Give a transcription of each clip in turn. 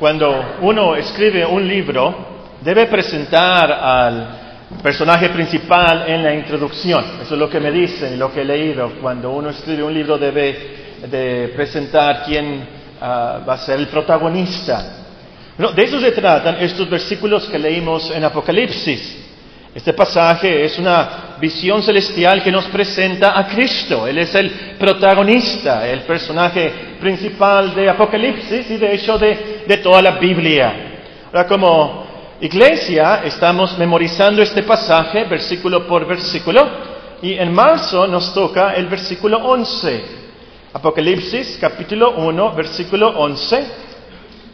Cuando uno escribe un libro, debe presentar al personaje principal en la introducción. Eso es lo que me dicen, lo que he leído. Cuando uno escribe un libro debe de presentar quién ah, va a ser el protagonista. de eso se tratan estos versículos que leímos en Apocalipsis. Este pasaje es una visión celestial que nos presenta a Cristo. Él es el protagonista, el personaje principal de Apocalipsis y de hecho de, toda la Biblia. Ahora, como iglesia, estamos memorizando este pasaje versículo por versículo y en marzo nos toca el versículo 11. Apocalipsis capítulo 1, versículo 11,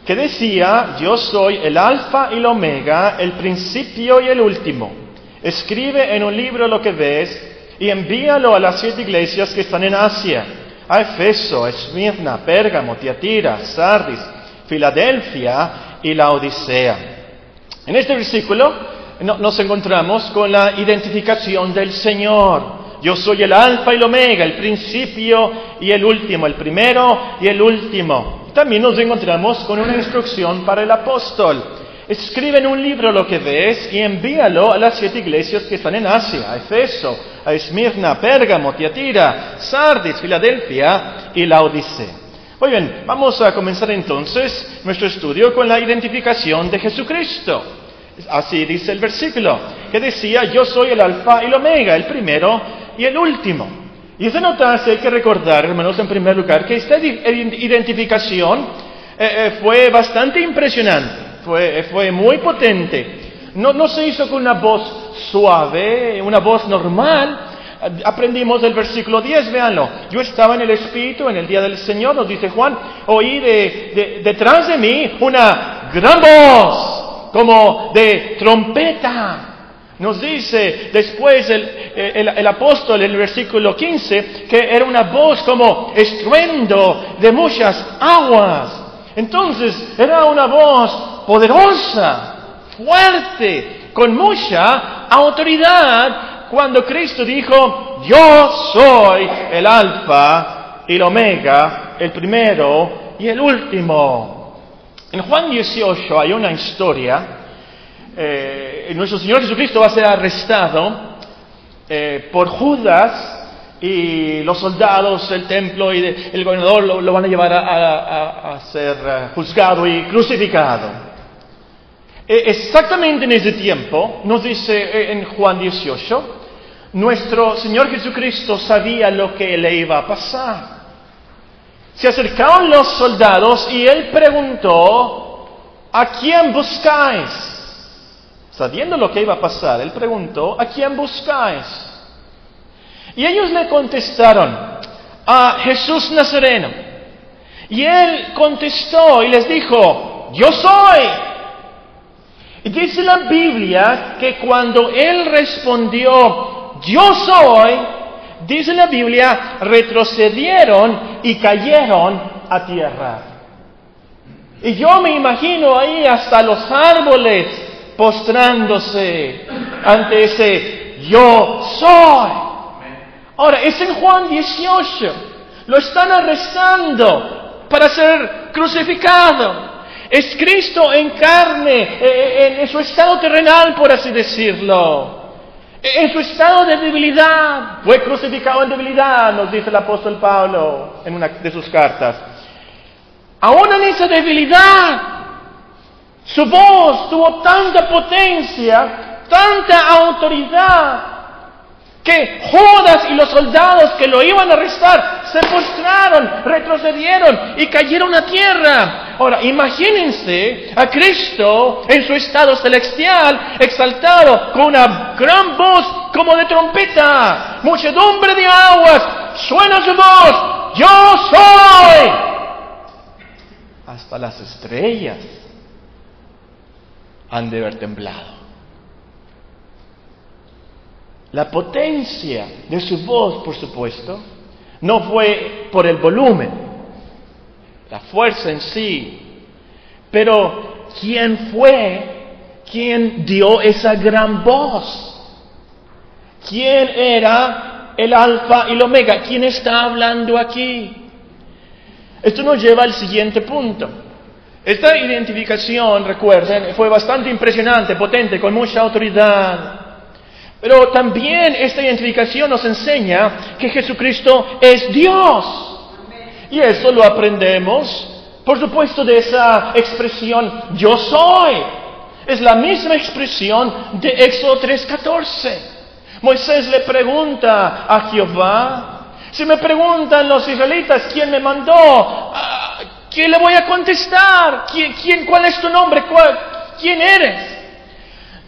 que decía, yo soy el alfa y el omega, el principio y el último Escribe en un libro lo que ves y envíalo a las siete iglesias que están en Asia, a Efeso, Esmirna, Pérgamo, Tiatira, Sardis, Filadelfia y la Odisea. En este versículo nos encontramos con la identificación del Señor. Yo soy el alfa y el omega, el principio y el último, el primero y el último. También nos encontramos con una instrucción para el apóstol. Escribe en un libro lo que ves y envíalo a las siete iglesias que están en Asia, a Efeso, a Esmirna, Pérgamo, Tiatira, Sardis, Filadelfia y la Odisea. Muy bien, vamos a comenzar entonces nuestro estudio con la identificación de Jesucristo. Así dice el versículo, que decía, yo soy el alfa y el omega, el primero y el último. Y esa notarse hay que recordar, hermanos, en primer lugar, que esta identificación eh, eh, fue bastante impresionante fue, muy potente. No, se hizo con una voz suave, una voz normal. Aprendimos el versículo 10, véanlo. Yo estaba en el Espíritu en el día del Señor, nos dice Juan, oí de, detrás de mí una gran voz, como de trompeta. Nos dice después el, el, el, apóstol en el versículo 15 que era una voz como estruendo de muchas aguas. Entonces era una voz poderosa, fuerte, con mucha autoridad, cuando Cristo dijo, yo soy el alfa y el omega, el primero y el último. En Juan 18 hay una historia, eh, nuestro Señor Jesucristo va a ser arrestado eh, por Judas y los soldados del templo y el gobernador lo, van a llevar a ser eh, juzgado y crucificado. E exactamente en ese tiempo, nos dice eh, en Juan 18, nuestro Señor Jesucristo sabía lo que le iba a pasar. Se acercaron los soldados y él preguntó, ¿a quién buscáis? Sabiendo lo que iba a pasar, él preguntó, ¿a quién buscáis? Y ellos le contestaron, a Jesús Nazareno. Y él contestó y les dijo, yo soy. Y dice la Biblia que cuando él respondió, yo soy, dice la Biblia, retrocedieron y cayeron a tierra. Y yo me imagino ahí hasta los árboles postrándose ante ese yo soy. Ahora, es en Juan 18. Lo están arrestando para ser crucificado. Es Cristo en carne, eh, eh, en su estado terrenal, por así decirlo. Eh, en su estado de debilidad. Fue crucificado en debilidad, nos dice el apóstol Pablo en una de sus cartas. Aún en esa debilidad, su voz tuvo tanta potencia, tanta autoridad, que Judas y los soldados que lo iban a arrestar se postraron, retrocedieron y cayeron a tierra. Ahora, imagínense a Cristo en su estado celestial, exaltado, con una gran voz como de trompeta, muchedumbre de aguas, suena su voz, yo soy. Hasta las estrellas han de haber temblado. La potencia de su voz, por supuesto, no fue por el volumen, la fuerza en sí, pero ¿quién fue quien dio esa gran voz? ¿Quién era el alfa y el omega? ¿Quién está hablando aquí? Esto nos lleva al siguiente punto. Esta identificación, recuerden, fue bastante impresionante, potente, con mucha autoridad. Pero también esta identificación nos enseña que Jesucristo es Dios. Y eso lo aprendemos, por supuesto, de esa expresión yo soy. Es la misma expresión de Éxodo 3:14. Moisés le pregunta a Jehová, si me preguntan los israelitas quién me mandó, ah, ¿qué le voy a contestar? ¿Quién, cuál es tu nombre? ¿Quién eres?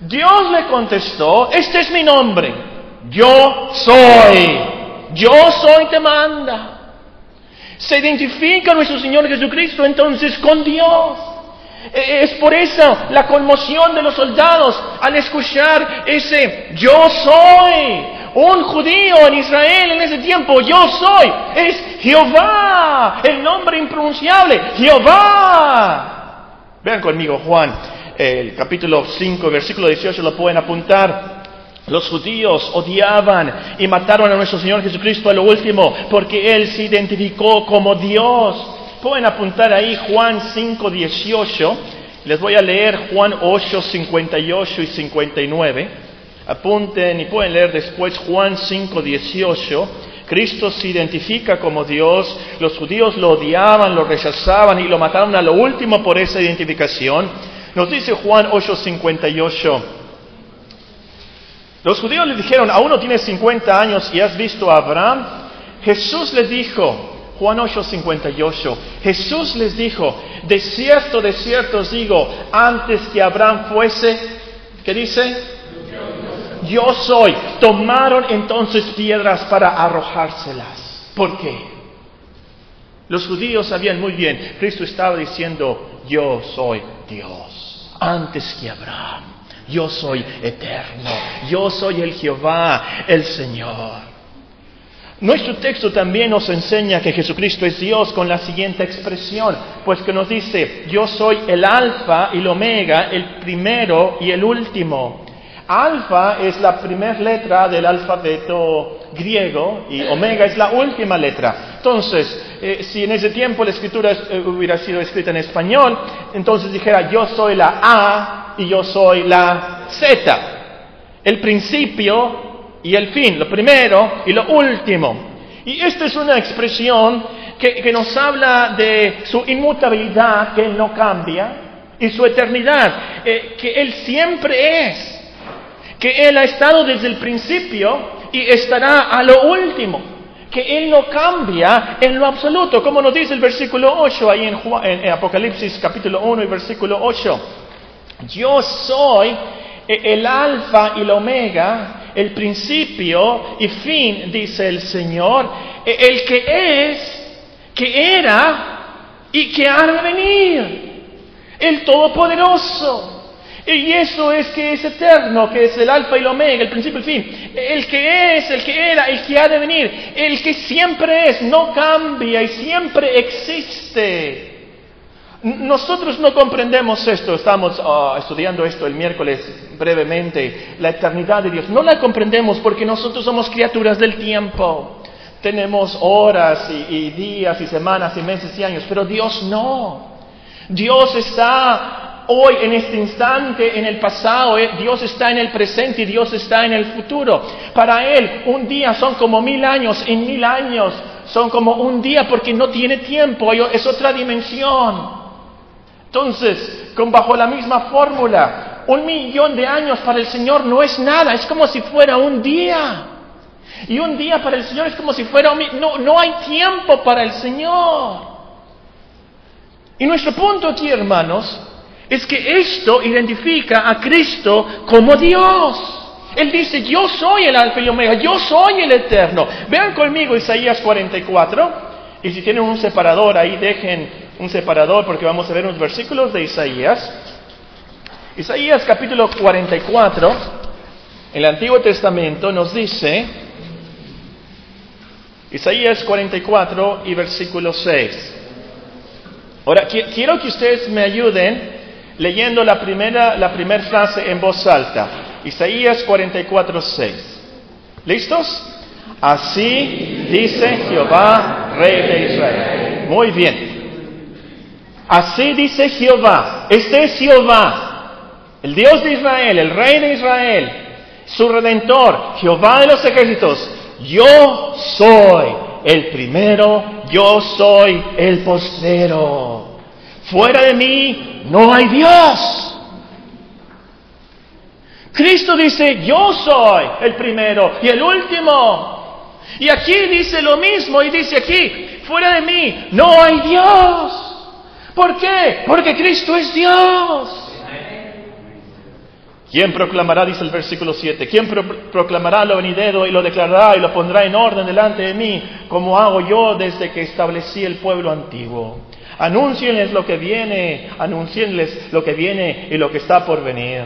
Dios le contestó, este es mi nombre, yo soy, yo soy te manda. Se identifica nuestro Señor Jesucristo entonces con Dios. E, es por eso la conmoción de los soldados al escuchar ese yo soy. Un judío en Israel en ese tiempo, yo soy, es Jehová, el nombre impronunciable, Jehová. Vean conmigo Juan, el capítulo 5, versículo 18, lo pueden apuntar. Los judíos odiaban y mataron a nuestro Señor Jesucristo a lo último porque Él se identificó como Dios. Pueden apuntar ahí Juan 5, 18. Les voy a leer Juan 8, 58 y 59. Apunten y pueden leer después Juan 5, 18. Cristo se identifica como Dios, los judíos lo odiaban, lo rechazaban y lo mataron a lo último por esa identificación. Nos dice Juan 8, 58. Los judíos le dijeron, aún no tienes 50 años y has visto a Abraham. Jesús les dijo, Juan 8:58. Jesús les dijo, de cierto, de cierto os digo, antes que Abraham fuese, ¿qué dice? Yo soy. Tomaron entonces piedras para arrojárselas. ¿Por qué? Los judíos sabían muy bien, Cristo estaba diciendo, yo soy Dios, antes que Abraham. Yo soy eterno, yo soy el Jehová, el Señor. Nuestro texto también nos enseña que Jesucristo es Dios con la siguiente expresión, pues que nos dice, yo soy el alfa y el omega, el primero y el último. Alfa es la primera letra del alfabeto griego y omega es la última letra. Entonces, eh, si en ese tiempo la escritura eh, hubiera sido escrita en español, entonces dijera yo soy la A y yo soy la Z. El principio y el fin, lo primero y lo último. Y esta es una expresión que, nos habla de su inmutabilidad, que Él no cambia, y su eternidad, eh, que Él siempre es, que Él ha estado desde el principio y estará a lo último, que Él no cambia en lo absoluto, como nos dice el versículo 8 ahí en, en Apocalipsis capítulo 1 y versículo 8. Yo soy el alfa y la omega, el principio y fin, dice el Señor, e, el que es, que era y que ha de venir, el Todopoderoso. Y eso es que es eterno, que es el alfa y el omega, el principio y el fin. El que es, el que era, el que ha de venir, el que siempre es, no cambia y siempre existe. Nosotros no comprendemos esto, estamos ah, estudiando esto el miércoles brevemente, la eternidad de Dios. No la comprendemos porque nosotros somos criaturas del tiempo. Tenemos horas y, días y semanas y meses y años, pero Dios no. Dios está hoy en este instante, en el pasado, eh, Dios está en el presente y Dios está en el futuro. Para Él un día son como mil años, en mil años son como un día porque no tiene tiempo, es otra dimensión. Entonces, con bajo la misma fórmula, un millón de años para el Señor no es nada, es como si fuera un día. Y un día para el Señor es como si fuera un... No, no hay tiempo para el Señor. Y nuestro punto aquí, hermanos, es que esto identifica a Cristo como Dios. Él dice, yo soy el alfa y omega, yo soy el eterno. Vean conmigo Isaías 44. Y si tienen un separador ahí, dejen un separador porque vamos a ver unos versículos de Isaías. Isaías capítulo 44, el Antiguo Testamento nos dice, Isaías 44 y versículo 6. Ahora, quiero que ustedes me ayuden leyendo la primera, la primera frase en voz alta. Isaías 44, 6. ¿Listos? Así dice Jehová, Rey de Israel. Muy bien. Así dice Jehová, este es Jehová, el Dios de Israel, el Rey de Israel, su Redentor, Jehová de los ejércitos. Yo soy el primero, yo soy el postero. Fuera de mí no hay Dios. Cristo dice, yo soy el primero y el último. Y aquí dice lo mismo y dice aquí, fuera de mí no hay Dios. ¿Por qué? Porque Cristo es Dios. ¿Quién proclamará, dice el versículo 7, quién proclamará lo venidero y lo declarará y lo pondrá en orden delante de mí, como hago yo desde que establecí el pueblo antiguo? Anúncienles lo que viene, anúncienles lo que viene y lo que está por venir.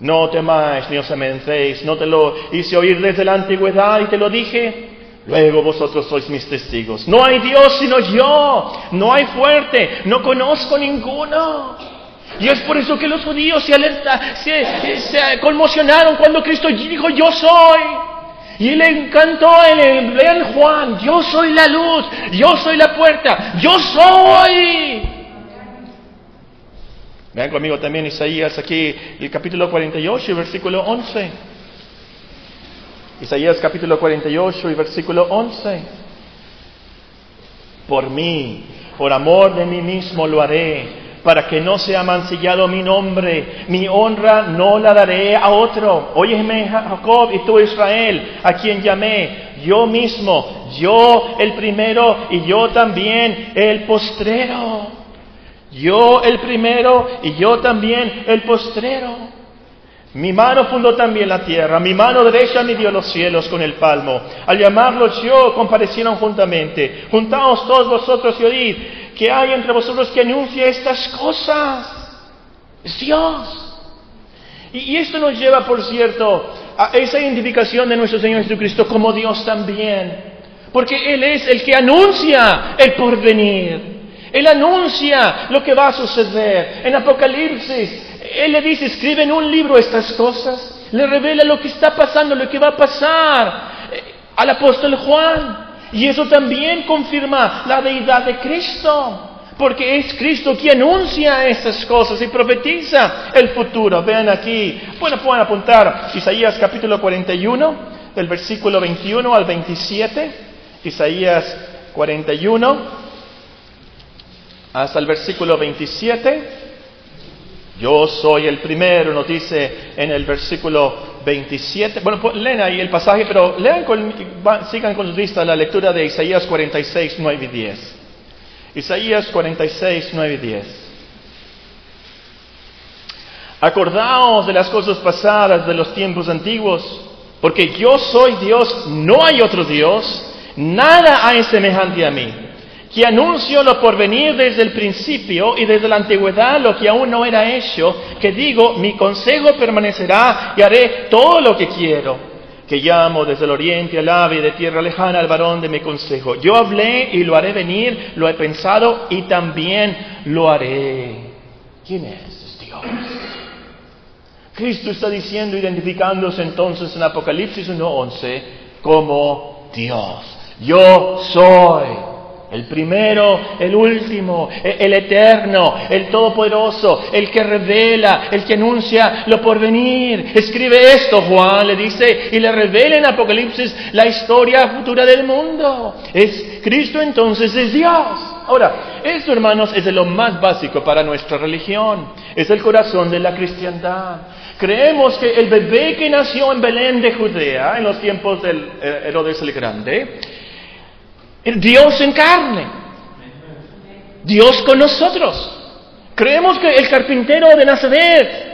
No temáis ni os amencéis, no te lo hice oír desde la antigüedad y te lo dije. Luego vosotros sois mis testigos. No hay Dios sino yo, no hay fuerte, no conozco ninguno. Y es por eso que los judíos se, alerta, se, conmocionaron cuando Cristo dijo, yo soy. Y le encantó, en lean Juan, yo soy la luz, yo soy la puerta, yo soy. Vean conmigo también Isaías aquí, el capítulo 48, versículo 11. Isaías capítulo 48 y versículo 11. Por mí, por amor de mí mismo lo haré para que no sea mancillado mi nombre. Mi honra no la daré a otro. Óyeme, Jacob y tú, Israel, a quien llamé, yo mismo, yo el primero y yo también el postrero. Yo el primero y yo también el postrero. Mi mano fundó también la tierra, mi mano derecha midió los cielos con el palmo. Al llamarlos yo, comparecieron juntamente. Juntaos todos vosotros y oíd que hay entre vosotros que anuncie estas cosas. Es Dios. Y, esto nos lleva, por cierto, a esa identificación de nuestro Señor Jesucristo como Dios también. Porque Él es el que anuncia el porvenir. Él anuncia lo que va a suceder. En Apocalipsis, Él le dice, escribe en un libro estas cosas. Le revela lo que está pasando, lo que va a pasar eh, al apóstol Juan. Y eso también confirma la deidad de Cristo, porque es Cristo quien anuncia estas cosas y profetiza el futuro. Vean aquí, bueno, pueden apuntar Isaías capítulo 41, del versículo 21 al 27, Isaías 41 hasta el versículo 27. Yo soy el primero, nos dice en el versículo 27. Bueno, pues, leen ahí el pasaje, pero lean sigan con sus vistas la lectura de Isaías 46, 9 y 10. Isaías 46, 9 y 10. Acordaos de las cosas pasadas de los tiempos antiguos, porque yo soy Dios, no hay otro Dios, nada hay semejante a mí que anuncio lo por venir desde el principio y desde la antigüedad lo que aún no era hecho, que digo, mi consejo permanecerá y haré todo lo que quiero, que llamo desde el oriente al ave de tierra lejana al varón de mi consejo. Yo hablé y lo haré venir, lo he pensado y también lo haré. ¿Quién es? Dios. Cristo está diciendo, identificándose entonces en Apocalipsis 1.11 como Dios. Yo soy el primero, el último, e-, el eterno, el todopoderoso, el que revela, el que anuncia lo por venir. Escribe esto, Juan le dice, y le revela en Apocalipsis la historia futura del mundo. Es Cristo entonces es Dios. Ahora, esto, hermanos, es de lo más básico para nuestra religión. Es el corazón de la cristiandad. Creemos que el bebé que nació en Belén de Judea, en los tiempos del eh, Herodes el Grande, el Dios en carne. Dios con nosotros. Creemos que el carpintero de Nazaret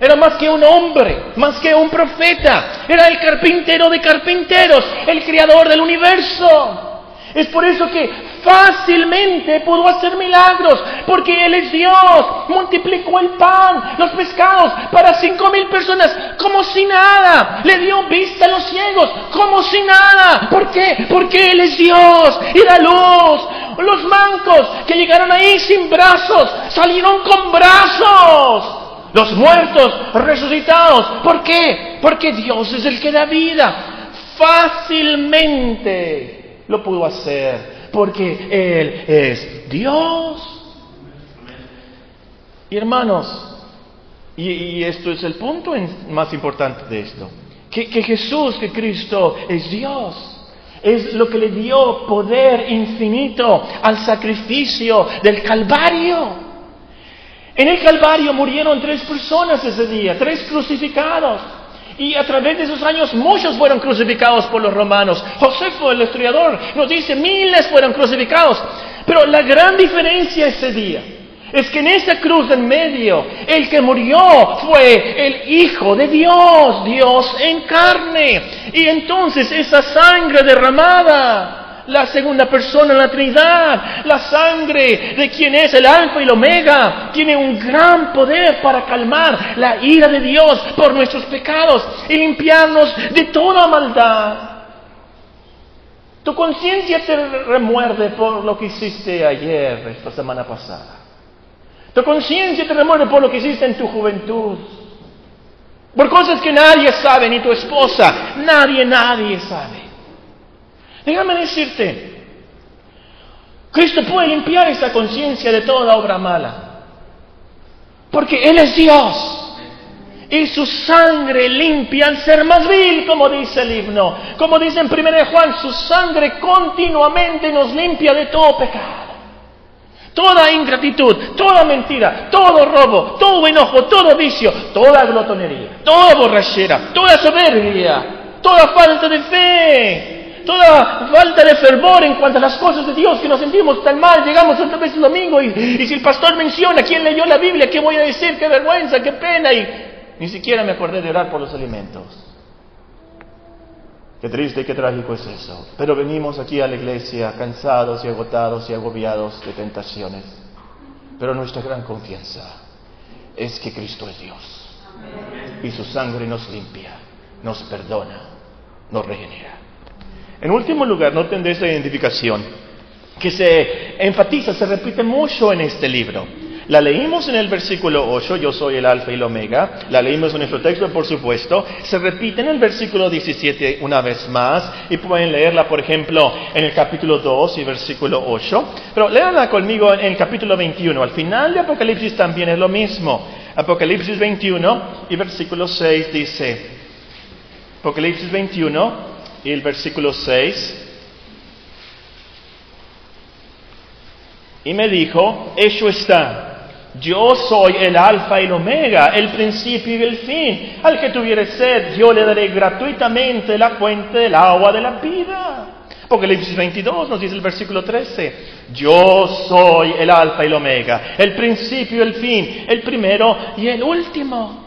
era más que un hombre, más que un profeta. Era el carpintero de carpinteros, el creador del universo. Es por eso que fácilmente pudo hacer milagros, porque Él es Dios. Multiplicó el pan, los pescados para cinco mil personas, como si nada. Le dio vista a los ciegos, como si nada. ¿Por qué? Porque Él es Dios y da luz. Los mancos que llegaron ahí sin brazos, salieron con brazos. Los muertos resucitados. ¿Por qué? Porque Dios es el que da vida. Fácilmente lo pudo hacer porque Él es Dios. Y hermanos, y, esto es el punto más importante de esto, que, que Jesús, que Cristo es Dios. Es lo que le dio poder infinito al sacrificio del Calvario. En el Calvario murieron tres personas ese día, tres crucificados. Y a través de esos años muchos fueron crucificados por los romanos. Josefo, el historiador, nos dice miles fueron crucificados. Pero la gran diferencia ese día es que en esa cruz en medio, el que murió fue el Hijo de Dios, Dios en carne. Y entonces esa sangre derramada, la segunda persona en la Trinidad, la sangre de quien es el Alfa y el Omega, tiene un gran poder para calmar la ira de Dios por nuestros pecados y limpiarnos de toda maldad. Tu conciencia te remuerde por lo que hiciste ayer, esta semana pasada. Tu conciencia te remueve por lo que hiciste en tu juventud. Por cosas que nadie sabe, ni tu esposa. Nadie, nadie sabe. Déjame decirte, Cristo puede limpiar esa conciencia de toda obra mala. Porque Él es Dios. Y su sangre limpia al ser más vil, como dice el himno. Como dice en 1 Juan, su sangre continuamente nos limpia de todo pecado. Toda ingratitud, toda mentira, todo robo, todo enojo, todo vicio, toda glotonería, toda borrachera, toda soberbia, toda falta de fe, toda falta de fervor en cuanto a las cosas de Dios que nos sentimos tan mal, llegamos otra vez el domingo y, si el pastor menciona quién leyó la Biblia, ¿qué voy a decir? ¡Qué vergüenza, qué pena! Y ni siquiera me acordé de orar por los alimentos. Qué triste y qué trágico es eso. Pero venimos aquí a la iglesia cansados y agotados y agobiados de tentaciones. Pero nuestra gran confianza es que Cristo es Dios. Y su sangre nos limpia, nos perdona, nos regenera. En último lugar, noten esta identificación que se enfatiza, se repite mucho en este libro. La leímos en el versículo 8, yo soy el alfa y el omega. La leímos en nuestro texto, por supuesto. Se repite en el versículo 17 una vez más. Y pueden leerla, por ejemplo, en el capítulo 2 y versículo 8. Pero léanla conmigo en el capítulo 21. Al final de Apocalipsis también es lo mismo. Apocalipsis 21 y versículo 6 dice. Apocalipsis 21 y el versículo 6. Y me dijo, hecho está yo soy el alfa y el omega, el principio y el fin. Al que tuviere sed, yo le daré gratuitamente la fuente del agua de la vida. Apocalipsis 22 nos dice el versículo 13, yo soy el alfa y el omega, el principio y el fin, el primero y el último.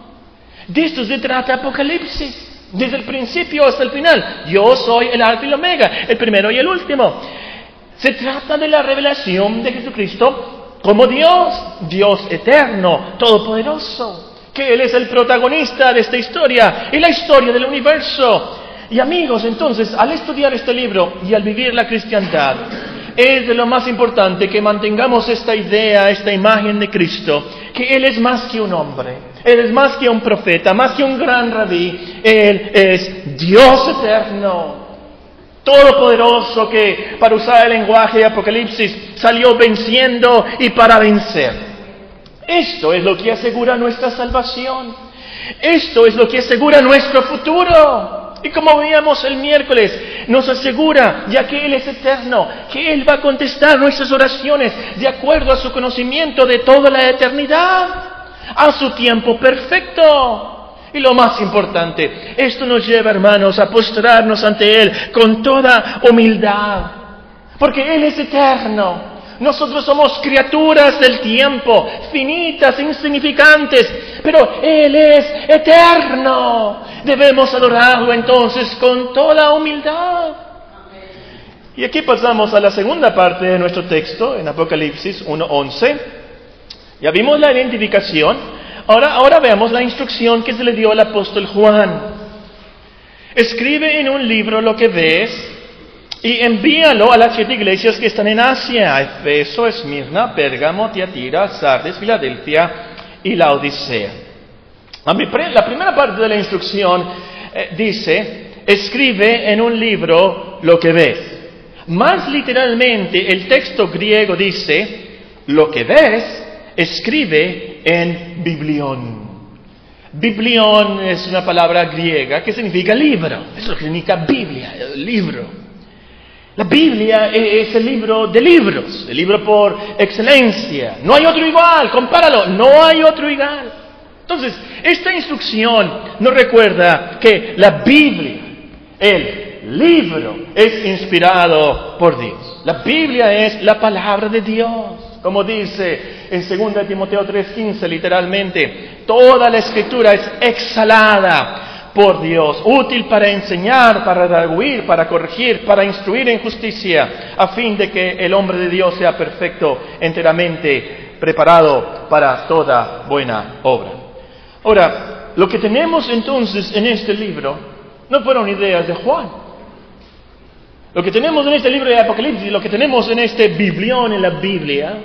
De esto se trata Apocalipsis, desde el principio hasta el final. Yo soy el alfa y el omega, el primero y el último. Se trata de la revelación de Jesucristo como Dios, Dios eterno, todopoderoso, que Él es el protagonista de esta historia y la historia del universo. Y amigos, entonces, al estudiar este libro y al vivir la cristiandad, es de lo más importante que mantengamos esta idea, esta imagen de Cristo, que Él es más que un hombre, Él es más que un profeta, más que un gran rabí, Él es Dios eterno todopoderoso que, para usar el lenguaje de Apocalipsis, salió venciendo y para vencer. Esto es lo que asegura nuestra salvación. Esto es lo que asegura nuestro futuro. Y como veíamos el miércoles, nos asegura, ya que Él es eterno, que Él va a contestar nuestras oraciones de acuerdo a su conocimiento de toda la eternidad, a su tiempo perfecto. Y lo más importante, esto nos lleva, hermanos, a postrarnos ante Él con toda humildad, porque Él es eterno. Nosotros somos criaturas del tiempo, finitas, insignificantes, pero Él es eterno. Debemos adorarlo entonces con toda humildad. Y aquí pasamos a la segunda parte de nuestro texto, en Apocalipsis 1.11. Ya vimos la identificación, Ahora, ahora veamos la instrucción que se le dio al apóstol Juan. Escribe en un libro lo que ves y envíalo a las siete iglesias que están en Asia, Efeso, Esmirna, Pérgamo, Tiatira, Sardes, Filadelfia y la Odisea. La primera parte de la instrucción eh, dice, escribe en un libro lo que ves. Más literalmente, el texto griego dice, lo que ves, escribe en biblión. Biblión es una palabra griega que significa libro. Eso significa Biblia, libro. La Biblia e-, es el libro de libros, el libro por excelencia. No hay otro igual, compáralo, no hay otro igual. Entonces, esta instrucción nos recuerda que la Biblia, el libro, es inspirado por Dios. La Biblia es la palabra de Dios. Como dice en 2 Timoteo 3:15, literalmente, toda la escritura es exhalada por Dios, útil para enseñar, para redarguir, para corregir, para instruir en justicia, a fin de que el hombre de Dios sea perfecto, enteramente preparado para toda buena obra. Ahora, lo que tenemos entonces en este libro no fueron ideas de Juan. Lo que tenemos en este libro de Apocalipsis, lo que tenemos en este biblión en la Biblia,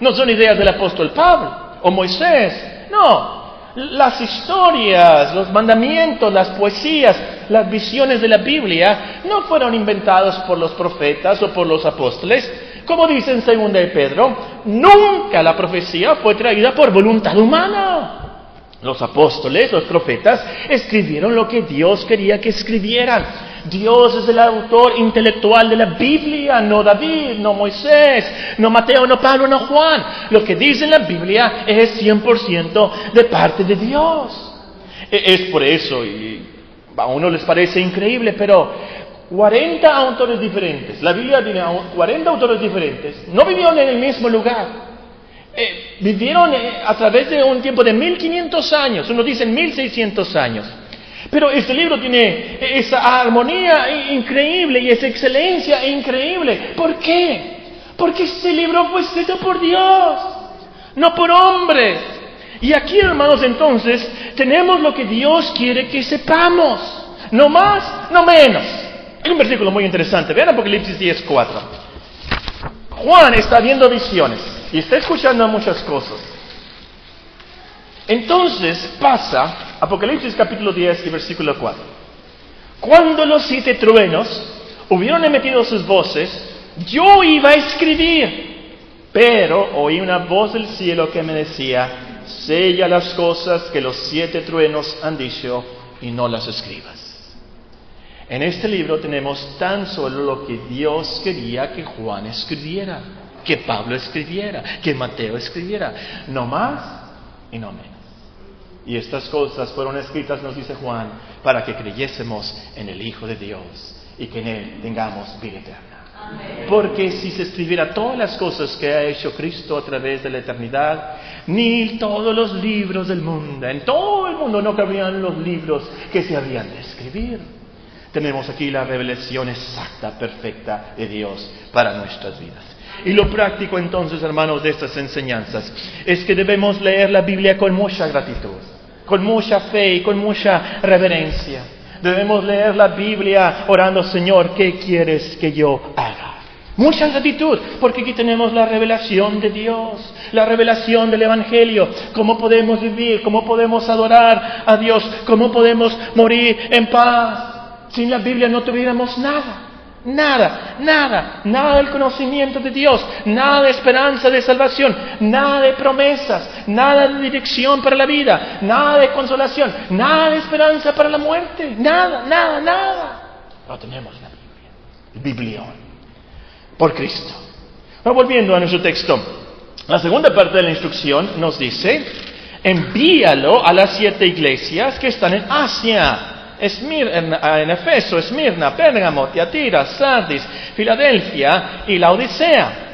no son ideas del apóstol Pablo o Moisés, no. Las historias, los mandamientos, las poesías, las visiones de la Biblia no fueron inventados por los profetas o por los apóstoles. Como dice en 2 de Pedro, nunca la profecía fue traída por voluntad humana. Los apóstoles, los profetas, escribieron lo que Dios quería que escribieran. Dios es el autor intelectual de la Biblia, no David, no Moisés, no Mateo, no Pablo, no Juan. Lo que dice la Biblia es 100% de parte de Dios. E, es por eso, y a uno les parece increíble, pero 40 autores diferentes, la Biblia tiene 40 autores diferentes, no vivieron en el mismo lugar. Eh, vivieron eh, a través de un tiempo de 1500 años, uno dice 1600 años. Pero este libro tiene esa armonía increíble y esa excelencia increíble. ¿Por qué? Porque este libro fue escrito por Dios, no por hombres. Y aquí, hermanos, entonces, tenemos lo que Dios quiere que sepamos. No más, no menos. Hay un versículo muy interesante. Vean Apocalipsis 10.4. Juan está viendo visiones y está escuchando muchas cosas. Entonces pasa, Apocalipsis capítulo 10 y versículo 4. Cuando los siete truenos hubieron emitido sus voces, yo iba a escribir, pero oí una voz del cielo que me decía, sella las cosas que los siete truenos han dicho y no las escribas. En este libro tenemos tan solo lo que Dios quería que Juan escribiera, que Pablo escribiera, que Mateo escribiera, no más y no menos. Y estas cosas fueron escritas, nos dice Juan, para que creyésemos en el Hijo de Dios y que en Él tengamos vida eterna. Porque si se escribiera todas las cosas que ha hecho Cristo a través de la eternidad, ni todos los libros del mundo, en todo el mundo no cabrían los libros que se habían de escribir. Tenemos aquí la revelación exacta, perfecta de Dios para nuestras vidas. Y lo práctico entonces, hermanos, de estas enseñanzas es que debemos leer la Biblia con mucha gratitud, con mucha fe y con mucha reverencia. Debemos leer la Biblia orando, Señor, ¿qué quieres que yo haga? Mucha gratitud, porque aquí tenemos la revelación de Dios, la revelación del Evangelio, cómo podemos vivir, cómo podemos adorar a Dios, cómo podemos morir en paz. Sin la Biblia no tuviéramos nada. Nada, nada, nada del conocimiento de Dios, nada de esperanza de salvación, nada de promesas, nada de dirección para la vida, nada de consolación, nada de esperanza para la muerte, nada, nada, nada. No tenemos la Biblia, el biblión, por Cristo. Ahora volviendo a nuestro texto, la segunda parte de la instrucción nos dice, envíalo a las siete iglesias que están en Asia en Efeso, Esmirna, Pérgamo, Tiatira, Sardis, Filadelfia y la Odisea.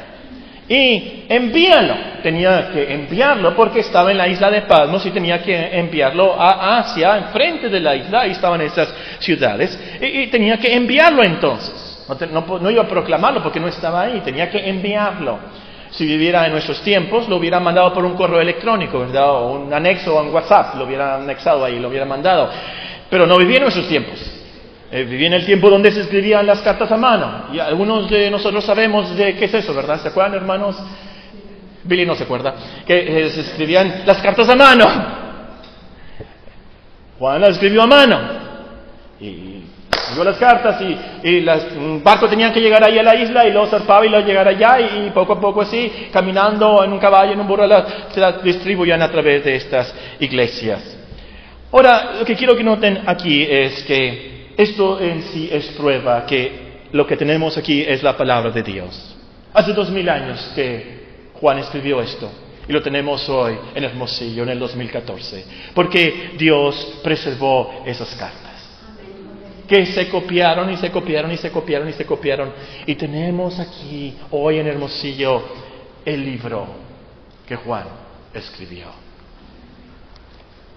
Y envíalo. Tenía que enviarlo porque estaba en la isla de Palmos y tenía que enviarlo a Asia, enfrente de la isla, ahí estaban esas ciudades, y, tenía que enviarlo entonces. No, iba a proclamarlo porque no estaba ahí, tenía que enviarlo. Si viviera en nuestros tiempos, lo hubiera mandado por un correo electrónico, ¿verdad? O un anexo o un WhatsApp, lo hubiera anexado ahí, lo hubiera mandado. Pero no vivía en esos tiempos. Eh, vivía en el tiempo donde se escribían las cartas a mano. Y algunos de nosotros sabemos de qué es eso, ¿verdad? ¿Se acuerdan, hermanos? Billy no se acuerda. Que eh, se escribían las cartas a mano. Juan las escribió a mano. Y las cartas y, y las, barco tenía que llegar ahí a la isla y luego zarpaba y luego llegar allá y, poco a poco así, caminando en un caballo, en un burro, se las distribuían a través de estas iglesias. Ahora, lo que quiero que noten aquí es que esto en sí es prueba que lo que tenemos aquí es la palabra de Dios. Hace dos mil años que Juan escribió esto y lo tenemos hoy en Hermosillo, en el 2014, porque Dios preservó esas cartas que se copiaron y se copiaron y se copiaron y se copiaron. Y tenemos aquí hoy en Hermosillo el libro que Juan escribió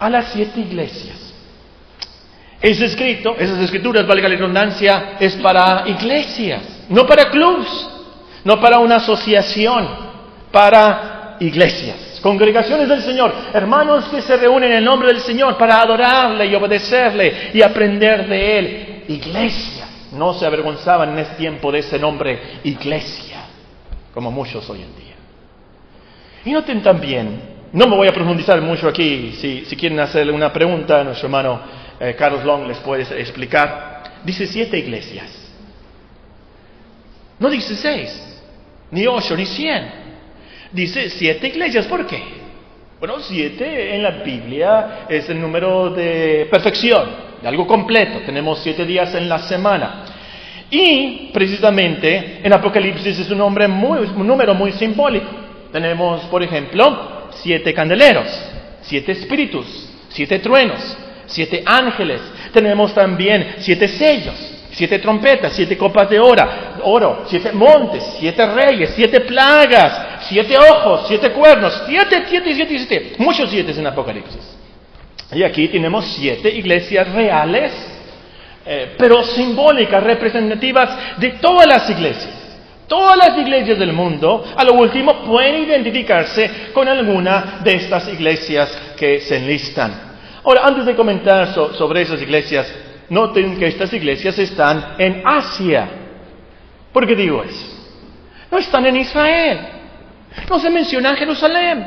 a las siete iglesias. Es escrito, esas escrituras, valga la redundancia, es para iglesias, no para clubs, no para una asociación, para iglesias, congregaciones del Señor, hermanos que se reúnen en el nombre del Señor para adorarle y obedecerle y aprender de Él. Iglesia, no se avergonzaban en ese tiempo de ese nombre, iglesia, como muchos hoy en día. Y noten también no me voy a profundizar mucho aquí. Si, quieren hacerle una pregunta, nuestro hermano eh, Carlos Long les puede explicar. Dice siete iglesias. No dice seis, ni ocho, ni cien. Dice siete iglesias. ¿Por qué? Bueno, siete en la Biblia es el número de perfección, de algo completo. Tenemos siete días en la semana. Y precisamente en Apocalipsis es un, nombre muy, un número muy simbólico. Tenemos, por ejemplo, siete candeleros, siete espíritus, siete truenos, siete ángeles. Tenemos también siete sellos, siete trompetas, siete copas de oro, oro, siete montes, siete reyes, siete plagas, siete ojos, siete cuernos, siete, siete, siete, siete, muchos siete en Apocalipsis. Y aquí tenemos siete iglesias reales, eh, pero simbólicas, representativas de todas las iglesias. Todas las iglesias del mundo, a lo último, pueden identificarse con alguna de estas iglesias que se enlistan. Ahora, antes de comentar sobre esas iglesias, noten que estas iglesias están en Asia. ¿Por qué digo eso? No están en Israel. No se menciona Jerusalén.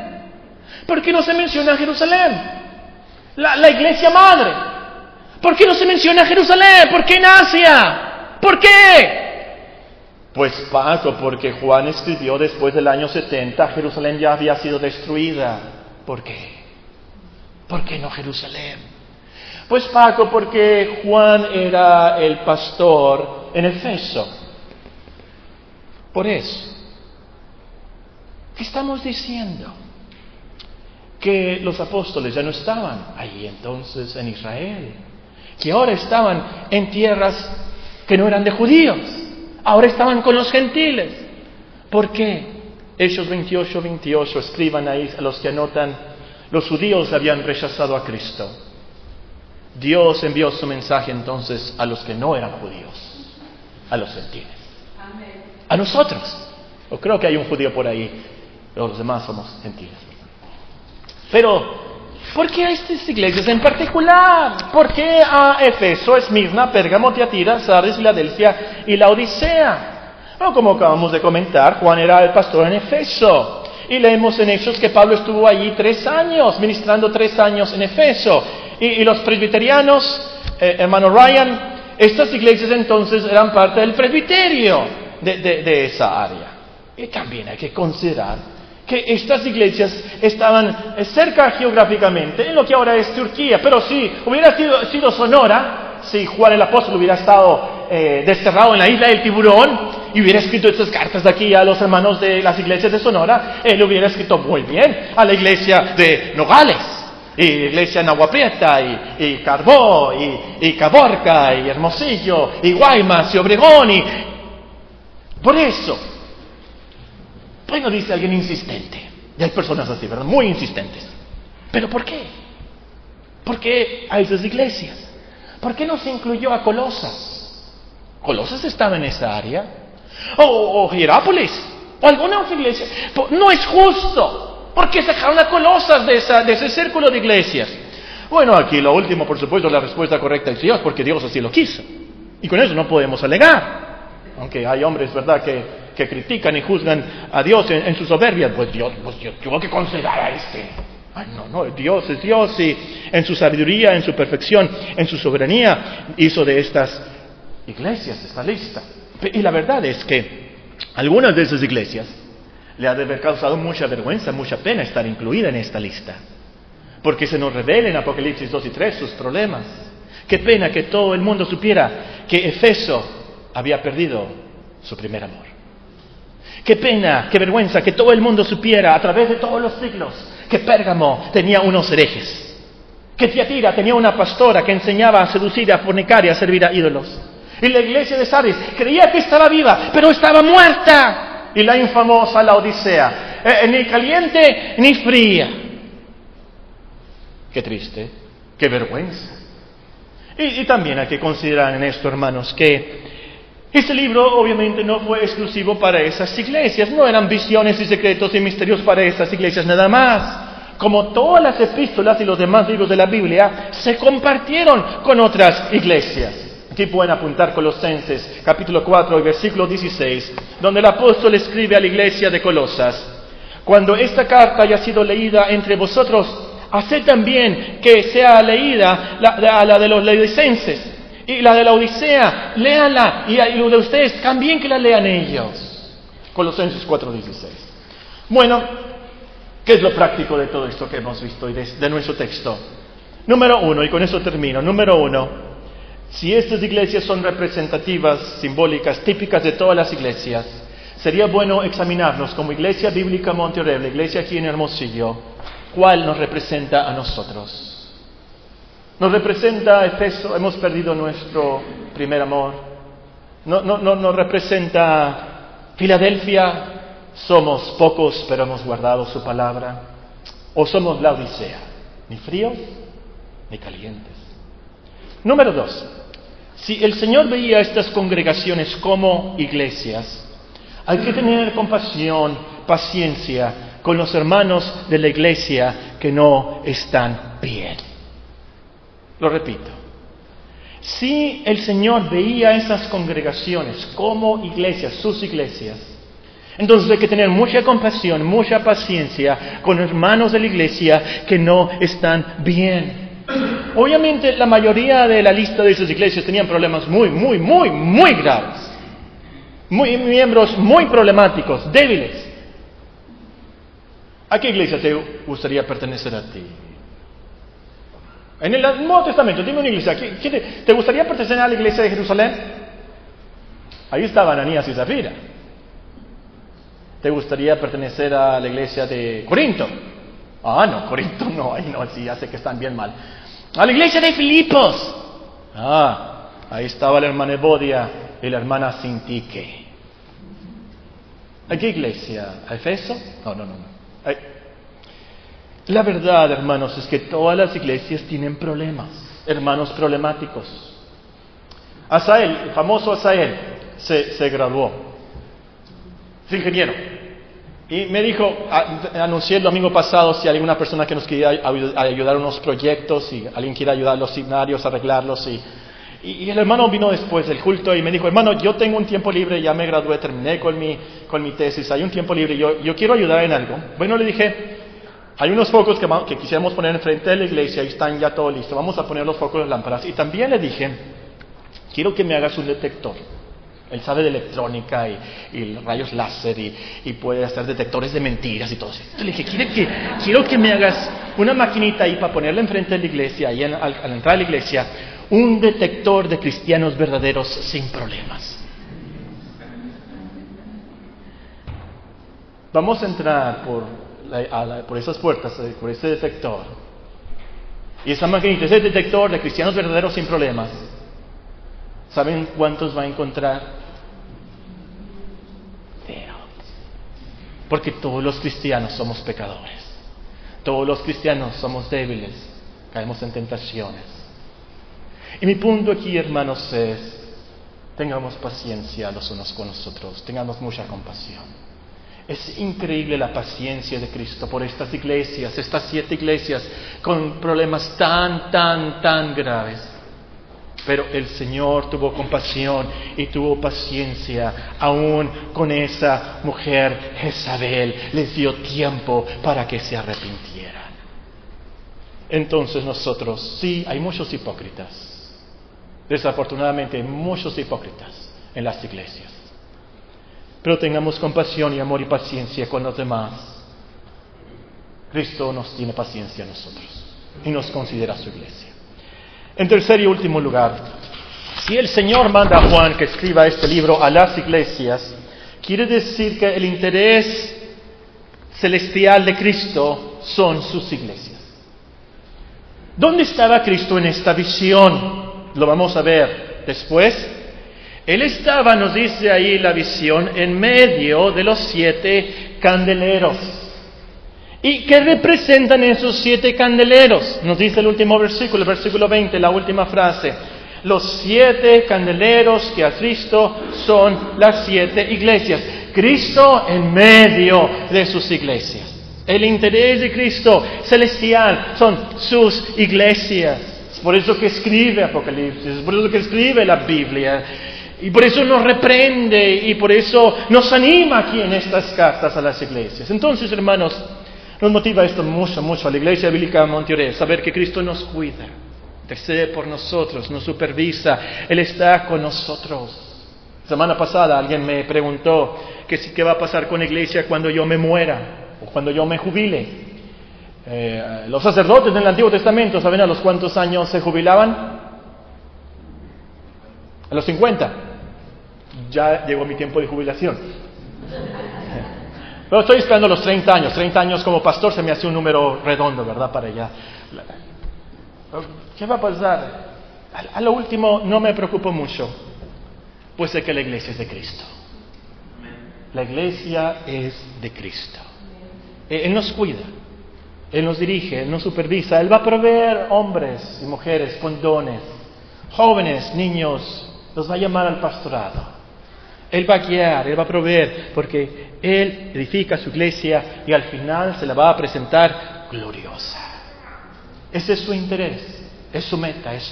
¿Por qué no se menciona Jerusalén? La, la iglesia madre. ¿Por qué no se menciona Jerusalén? ¿Por qué en Asia? ¿Por qué? Pues Paco, porque Juan escribió después del año 70, Jerusalén ya había sido destruida. ¿Por qué? ¿Por qué no Jerusalén? Pues Paco, porque Juan era el pastor en Efeso. Por eso. ¿Qué estamos diciendo? Que los apóstoles ya no estaban ahí entonces en Israel, que ahora estaban en tierras que no eran de judíos Ahora estaban con los gentiles. ¿Por qué? Hechos 28, 28, escriban ahí a los que anotan, los judíos habían rechazado a Cristo. Dios envió su mensaje entonces a los que no eran judíos, a los gentiles. A nosotros. O creo que hay un judío por ahí, los demás somos gentiles. Pero ¿Por qué a estas iglesias en particular? ¿Por qué a Efeso, Esmirna, Pérgamo, Tiatira, Sardes, Filadelfia y la Odisea? Como acabamos de comentar, Juan era el pastor en Efeso. Y leemos en Hechos que Pablo estuvo allí tres años, ministrando tres años en Efeso. Y, los presbiterianos, eh, hermano Ryan, estas iglesias entonces eran parte del presbiterio de esa área. Y también hay que considerar que estas iglesias estaban eh, cerca geográficamente, en lo que ahora es Turquía, pero si hubiera sido, Sonora, si Juan el Apóstol hubiera estado eh, desterrado en la isla del tiburón y hubiera escrito estas cartas de aquí a los hermanos de las iglesias de Sonora, él hubiera escrito muy bien a la iglesia de Nogales, y iglesia en Agua Prieta, y, y Carbó, y, y, Caborca, y Hermosillo, y Guaymas, y Obregón, y... Por eso, bueno, dice alguien insistente. Y hay personas así, ¿verdad? Muy insistentes. ¿Pero por qué? ¿Por qué a esas iglesias? ¿Por qué no se incluyó a Colosas? Colosas estaba en esa área. O, o Hierápolis. O alguna otra iglesia. No es justo. ¿Por qué sacaron a Colosas de, de ese círculo de iglesias? Bueno, aquí lo último, por supuesto, la respuesta correcta es Dios, porque Dios así lo quiso. Y con eso no podemos alegar. Aunque hay hombres, ¿verdad?, que que critican y juzgan a Dios en, su soberbia, pues Dios, pues Dios tuvo que considerar a este. Ay, no, no, Dios es Dios y en su sabiduría, en su perfección, en su soberanía, hizo de estas iglesias esta lista. Y la verdad es que algunas de esas iglesias le ha de haber causado mucha vergüenza, mucha pena estar incluida en esta lista. Porque se nos revela en Apocalipsis 2 y 3 sus problemas. Qué pena que todo el mundo supiera que Efeso había perdido su primer amor. Qué pena, qué vergüenza que todo el mundo supiera a través de todos los siglos que Pérgamo tenía unos herejes. Que Tiatira tenía una pastora que enseñaba a seducir, a fornicar y a servir a ídolos. Y la iglesia de Sardis creía que estaba viva, pero estaba muerta. Y la infamosa la Odisea, eh, ni caliente ni fría. Qué triste, qué vergüenza. Y, también hay que considerar en esto, hermanos, que este libro obviamente no fue exclusivo para esas iglesias, no eran visiones y secretos y misterios para esas iglesias nada más. Como todas las epístolas y los demás libros de la Biblia, se compartieron con otras iglesias. Aquí pueden apuntar Colosenses capítulo 4 y versículo 16, donde el apóstol escribe a la iglesia de Colosas, cuando esta carta haya sido leída entre vosotros, haced también que sea leída la, la de los laodicenses y la de la Odisea, léanla y, y de ustedes también que la lean ellos. Colosenses 4:16. Bueno, ¿qué es lo práctico de todo esto que hemos visto y de, nuestro texto? Número uno, y con eso termino. Número uno, si estas iglesias son representativas, simbólicas, típicas de todas las iglesias, sería bueno examinarnos como iglesia bíblica Monterrey, la iglesia aquí en Hermosillo, ¿Cuál nos representa a nosotros? Nos representa Efeso, hemos perdido nuestro primer amor. No, nos representa Filadelfia, somos pocos pero hemos guardado su palabra. O somos la Odisea, ni fríos ni calientes. Número dos, si el Señor veía estas congregaciones como iglesias, hay que tener compasión, paciencia con los hermanos de la iglesia que no están bien. Lo repito. Si el Señor veía esas congregaciones como iglesias, sus iglesias, entonces hay que tener mucha compasión, mucha paciencia con hermanos de la iglesia que no están bien. Obviamente la mayoría de la lista de esas iglesias tenían problemas muy, muy, muy, muy graves. Muy, miembros muy problemáticos, débiles. ¿A qué iglesia te gustaría pertenecer a ti? En el Nuevo Testamento, dime una iglesia. te, gustaría pertenecer a la iglesia de Jerusalén? Ahí estaban Ananías y Zafira. ¿Te gustaría pertenecer a la iglesia de Corinto? Ah, no, Corinto no, ahí no, sí, ya sé que están bien mal. A la iglesia de Filipos. Ah, ahí estaba la hermana Ebodia y la hermana Sintique. ¿A qué iglesia? ¿A Efeso? No, no, no. La verdad, hermanos, es que todas las iglesias tienen problemas, hermanos problemáticos. Asael, el famoso Asael, se, graduó, es ingeniero. Y me dijo, anuncié el domingo pasado si hay alguna persona que nos quería ayudar a unos proyectos, y alguien quiere ayudar a los signarios, arreglarlos. Y, y, el hermano vino después del culto y me dijo, hermano, yo tengo un tiempo libre, ya me gradué, terminé con mi, con mi tesis, hay un tiempo libre, yo, yo quiero ayudar en algo. Bueno, le dije, hay unos focos que, que quisiéramos poner enfrente de la iglesia y están ya todo listo. Vamos a poner los focos de lámparas. Y también le dije, quiero que me hagas un detector. Él sabe de electrónica y, rayos láser y, puede hacer detectores de mentiras y todo eso. le dije, que, quiero que me hagas una maquinita ahí para ponerla enfrente de la iglesia, ahí al, al entrar a la iglesia, un detector de cristianos verdaderos sin problemas. Vamos a entrar por por esas puertas, eh, por ese detector, y esa maquinita, ese detector de cristianos verdaderos sin problemas, ¿saben cuántos va a encontrar? Cero. Porque todos los cristianos somos pecadores. Todos los cristianos somos débiles, caemos en tentaciones. Y mi punto aquí, hermanos, es, tengamos paciencia los unos con los otros, tengamos mucha compasión. Es increíble la paciencia de Cristo por estas iglesias, estas siete iglesias con problemas tan, tan, tan graves. Pero el Señor tuvo compasión y tuvo paciencia aún con esa mujer Jezabel. Les dio tiempo para que se arrepintieran. Entonces nosotros, sí, hay muchos hipócritas. Desafortunadamente muchos hipócritas en las iglesias. Pero tengamos compasión y amor y paciencia con los demás. Cristo nos tiene paciencia a nosotros y nos considera su iglesia. En tercer y último lugar, si el Señor manda a Juan que escriba este libro a las iglesias, quiere decir que el interés celestial de Cristo son sus iglesias. ¿Dónde estaba Cristo en esta visión? Lo vamos a ver después. Él estaba, nos dice ahí la visión, en medio de los siete candeleros. ¿Y qué representan esos siete candeleros? Nos dice el último versículo, el versículo 20, la última frase. Los siete candeleros que a Cristo son las siete iglesias. Cristo en medio de sus iglesias. El interés de Cristo celestial son sus iglesias. Es por eso que escribe Apocalipsis, por eso que escribe la Biblia. Y por eso nos reprende y por eso nos anima aquí en estas cartas a las iglesias. Entonces, hermanos, nos motiva esto mucho, mucho a la Iglesia Bíblica Monterrey, saber que Cristo nos cuida, intercede por nosotros, nos supervisa, Él está con nosotros. Semana pasada alguien me preguntó que qué va a pasar con la iglesia cuando yo me muera o cuando yo me jubile. Eh, los sacerdotes del Antiguo Testamento, ¿saben a los cuántos años se jubilaban? A los 50. Ya llegó mi tiempo de jubilación. Pero estoy esperando los 30 años. 30 años como pastor se me hace un número redondo, ¿verdad? Para allá. ¿Qué va a pasar? A lo último no me preocupo mucho, pues sé que la iglesia es de Cristo. La iglesia es de Cristo. Él nos cuida, Él nos dirige, Él nos supervisa, Él va a proveer hombres y mujeres con dones, jóvenes, niños, los va a llamar al pastorado. Él va a guiar, Él va a proveer, porque Él edifica su iglesia y al final se la va a presentar gloriosa. Ese es su interés, es su meta, es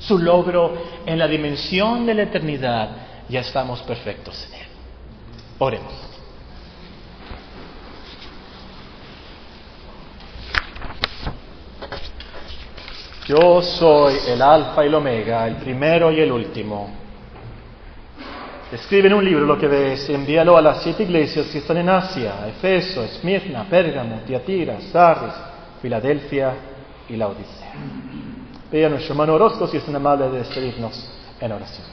su logro en la dimensión de la eternidad. Ya estamos perfectos en Él. Oremos. Yo soy el alfa y el omega, el primero y el último Escribe en un libro lo que ves, envíalo a las siete iglesias que están en Asia, Efeso, Esmirna, Pérgamo, Tiatira, Sardis, Filadelfia y la Odisea. Pide a nuestro hermano Orozco si es tan amable de despedirnos en oración.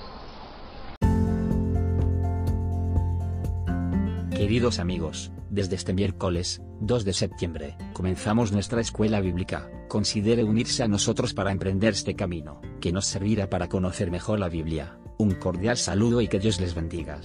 Queridos amigos, desde este miércoles, 2 de septiembre, comenzamos nuestra escuela bíblica. Considere unirse a nosotros para emprender este camino, que nos servirá para conocer mejor la Biblia. Un cordial saludo y que Dios les bendiga.